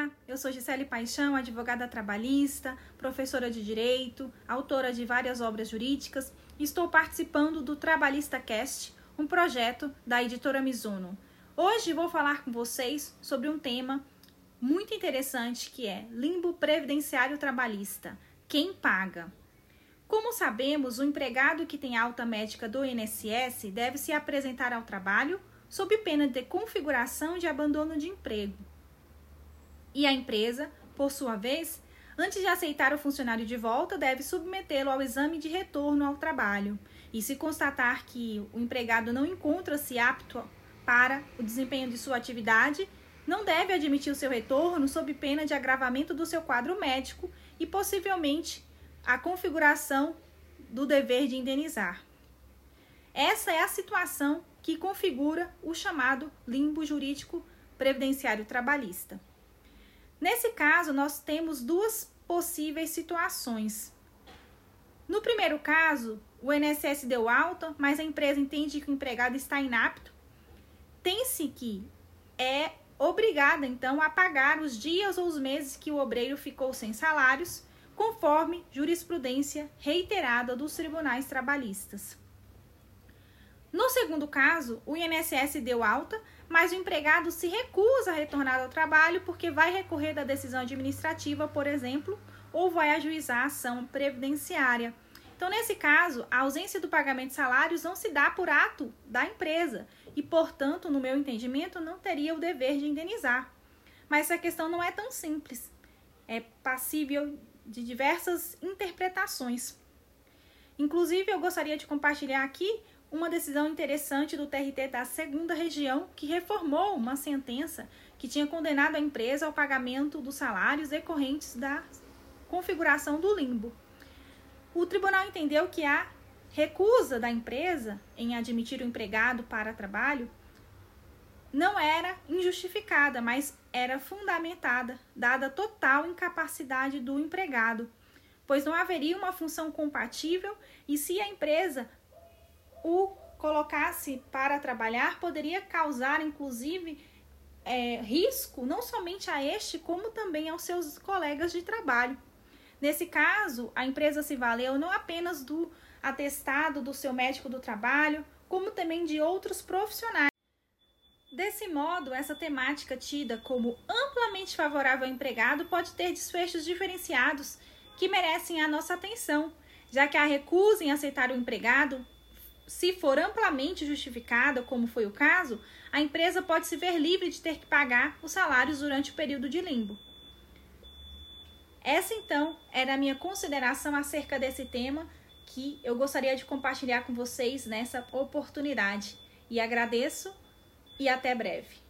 Olá, eu sou Gisele Paixão, advogada trabalhista, professora de direito, autora de várias obras jurídicas e estou participando do Trabalhista Cast, um projeto da editora Mizuno. Hoje vou falar com vocês sobre um tema muito interessante que é limbo previdenciário trabalhista. Quem paga? Como sabemos, o empregado que tem alta médica do INSS deve se apresentar ao trabalho sob pena de configuração de abandono de emprego e a empresa, por sua vez, antes de aceitar o funcionário de volta, deve submetê-lo ao exame de retorno ao trabalho. E se constatar que o empregado não encontra-se apto para o desempenho de sua atividade, não deve admitir o seu retorno sob pena de agravamento do seu quadro médico e possivelmente a configuração do dever de indenizar. Essa é a situação que configura o chamado limbo jurídico previdenciário trabalhista. Nesse caso, nós temos duas possíveis situações. No primeiro caso, o INSS deu alta, mas a empresa entende que o empregado está inapto. Tem-se que é obrigada, então, a pagar os dias ou os meses que o obreiro ficou sem salários, conforme jurisprudência reiterada dos tribunais trabalhistas. Segundo caso, o INSS deu alta, mas o empregado se recusa a retornar ao trabalho porque vai recorrer da decisão administrativa, por exemplo, ou vai ajuizar a ação previdenciária. Então, nesse caso, a ausência do pagamento de salários não se dá por ato da empresa e, portanto, no meu entendimento, não teria o dever de indenizar. Mas essa questão não é tão simples. É passível de diversas interpretações. Inclusive, eu gostaria de compartilhar aqui uma decisão interessante do TRT da segunda região que reformou uma sentença que tinha condenado a empresa ao pagamento dos salários decorrentes da configuração do limbo. O tribunal entendeu que a recusa da empresa em admitir o empregado para trabalho não era injustificada, mas era fundamentada, dada total incapacidade do empregado, pois não haveria uma função compatível e se a empresa o colocasse para trabalhar poderia causar, inclusive, é, risco não somente a este, como também aos seus colegas de trabalho. Nesse caso, a empresa se valeu não apenas do atestado do seu médico do trabalho, como também de outros profissionais. Desse modo, essa temática tida como amplamente favorável ao empregado pode ter desfechos diferenciados que merecem a nossa atenção, já que a recusa em aceitar o empregado se for amplamente justificada, como foi o caso, a empresa pode se ver livre de ter que pagar os salários durante o período de limbo. Essa então era a minha consideração acerca desse tema que eu gostaria de compartilhar com vocês nessa oportunidade. E agradeço e até breve.